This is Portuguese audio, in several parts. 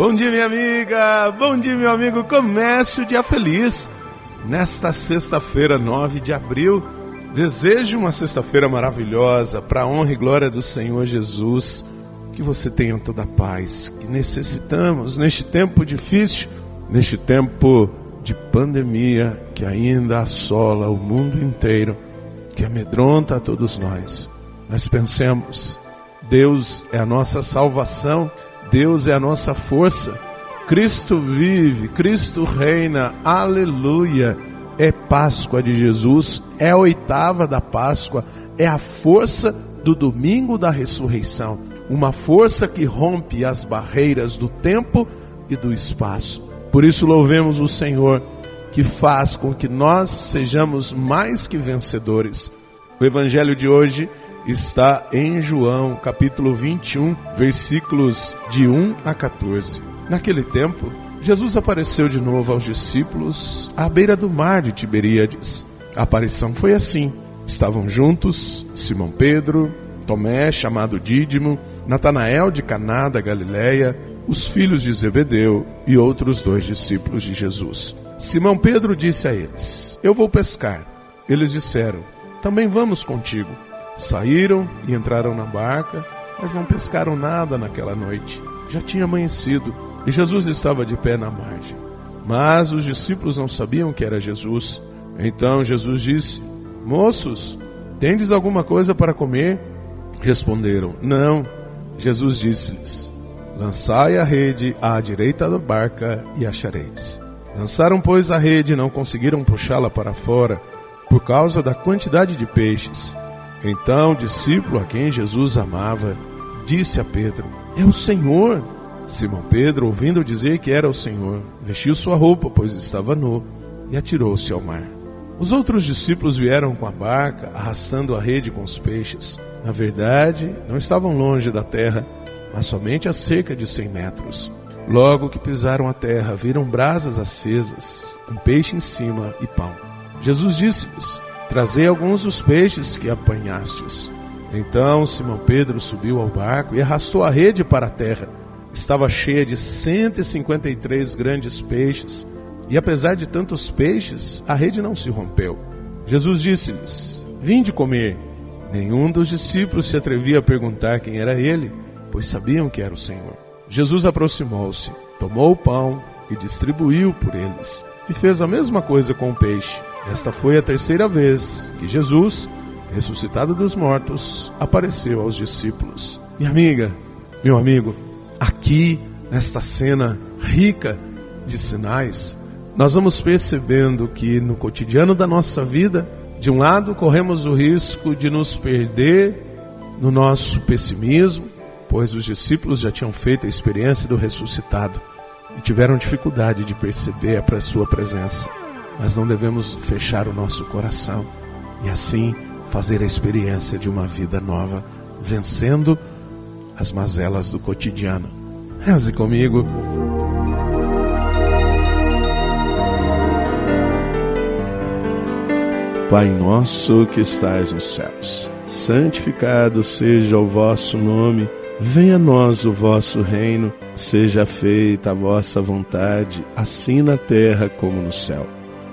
Bom dia, minha amiga. Bom dia, meu amigo. Comece o dia feliz. Nesta sexta-feira, 9 de abril, desejo uma sexta-feira maravilhosa para a honra e glória do Senhor Jesus. Que você tenha toda a paz que necessitamos neste tempo difícil, neste tempo de pandemia que ainda assola o mundo inteiro, que amedronta a todos nós. Nós pensemos, Deus é a nossa salvação Deus é a nossa força. Cristo vive, Cristo reina, aleluia. É Páscoa de Jesus, é a oitava da Páscoa, é a força do domingo da ressurreição. Uma força que rompe as barreiras do tempo e do espaço. Por isso, louvemos o Senhor, que faz com que nós sejamos mais que vencedores. O Evangelho de hoje está em João, capítulo 21, versículos de 1 a 14. Naquele tempo, Jesus apareceu de novo aos discípulos à beira do mar de Tiberíades. A aparição foi assim: estavam juntos Simão Pedro, Tomé, chamado Dídimo, Natanael de Caná da Galileia, os filhos de Zebedeu e outros dois discípulos de Jesus. Simão Pedro disse a eles: Eu vou pescar. Eles disseram: Também vamos contigo. Saíram e entraram na barca, mas não pescaram nada naquela noite. Já tinha amanhecido e Jesus estava de pé na margem. Mas os discípulos não sabiam que era Jesus. Então Jesus disse: Moços, tendes alguma coisa para comer? Responderam: Não. Jesus disse-lhes: Lançai a rede à direita da barca e achareis. Lançaram, pois, a rede e não conseguiram puxá-la para fora, por causa da quantidade de peixes. Então o discípulo a quem Jesus amava disse a Pedro: É o Senhor. Simão Pedro, ouvindo dizer que era o Senhor, vestiu sua roupa, pois estava nu, e atirou-se ao mar. Os outros discípulos vieram com a barca, arrastando a rede com os peixes. Na verdade, não estavam longe da terra, mas somente a cerca de cem metros. Logo que pisaram a terra, viram brasas acesas, um peixe em cima e pão. Jesus disse-lhes: Trazei alguns dos peixes que apanhastes. Então Simão Pedro subiu ao barco e arrastou a rede para a terra. Estava cheia de 153 grandes peixes, e apesar de tantos peixes, a rede não se rompeu. Jesus disse-lhes: Vinde comer. Nenhum dos discípulos se atrevia a perguntar quem era ele, pois sabiam que era o Senhor. Jesus aproximou-se, tomou o pão e distribuiu por eles, e fez a mesma coisa com o peixe. Esta foi a terceira vez que Jesus, ressuscitado dos mortos, apareceu aos discípulos. Minha amiga, meu amigo, aqui nesta cena rica de sinais, nós vamos percebendo que no cotidiano da nossa vida, de um lado, corremos o risco de nos perder no nosso pessimismo, pois os discípulos já tinham feito a experiência do ressuscitado e tiveram dificuldade de perceber a sua presença mas não devemos fechar o nosso coração e assim fazer a experiência de uma vida nova, vencendo as mazelas do cotidiano. Reze comigo. Pai nosso que estais nos céus, santificado seja o vosso nome, venha a nós o vosso reino, seja feita a vossa vontade, assim na terra como no céu.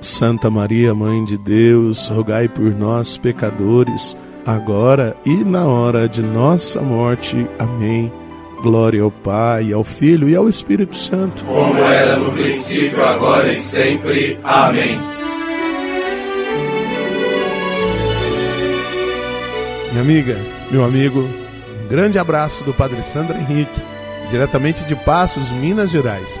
Santa Maria, Mãe de Deus, rogai por nós, pecadores, agora e na hora de nossa morte. Amém. Glória ao Pai, ao Filho e ao Espírito Santo. Como era no princípio, agora e sempre. Amém. Minha amiga, meu amigo, um grande abraço do Padre Sandro Henrique, diretamente de Passos, Minas Gerais.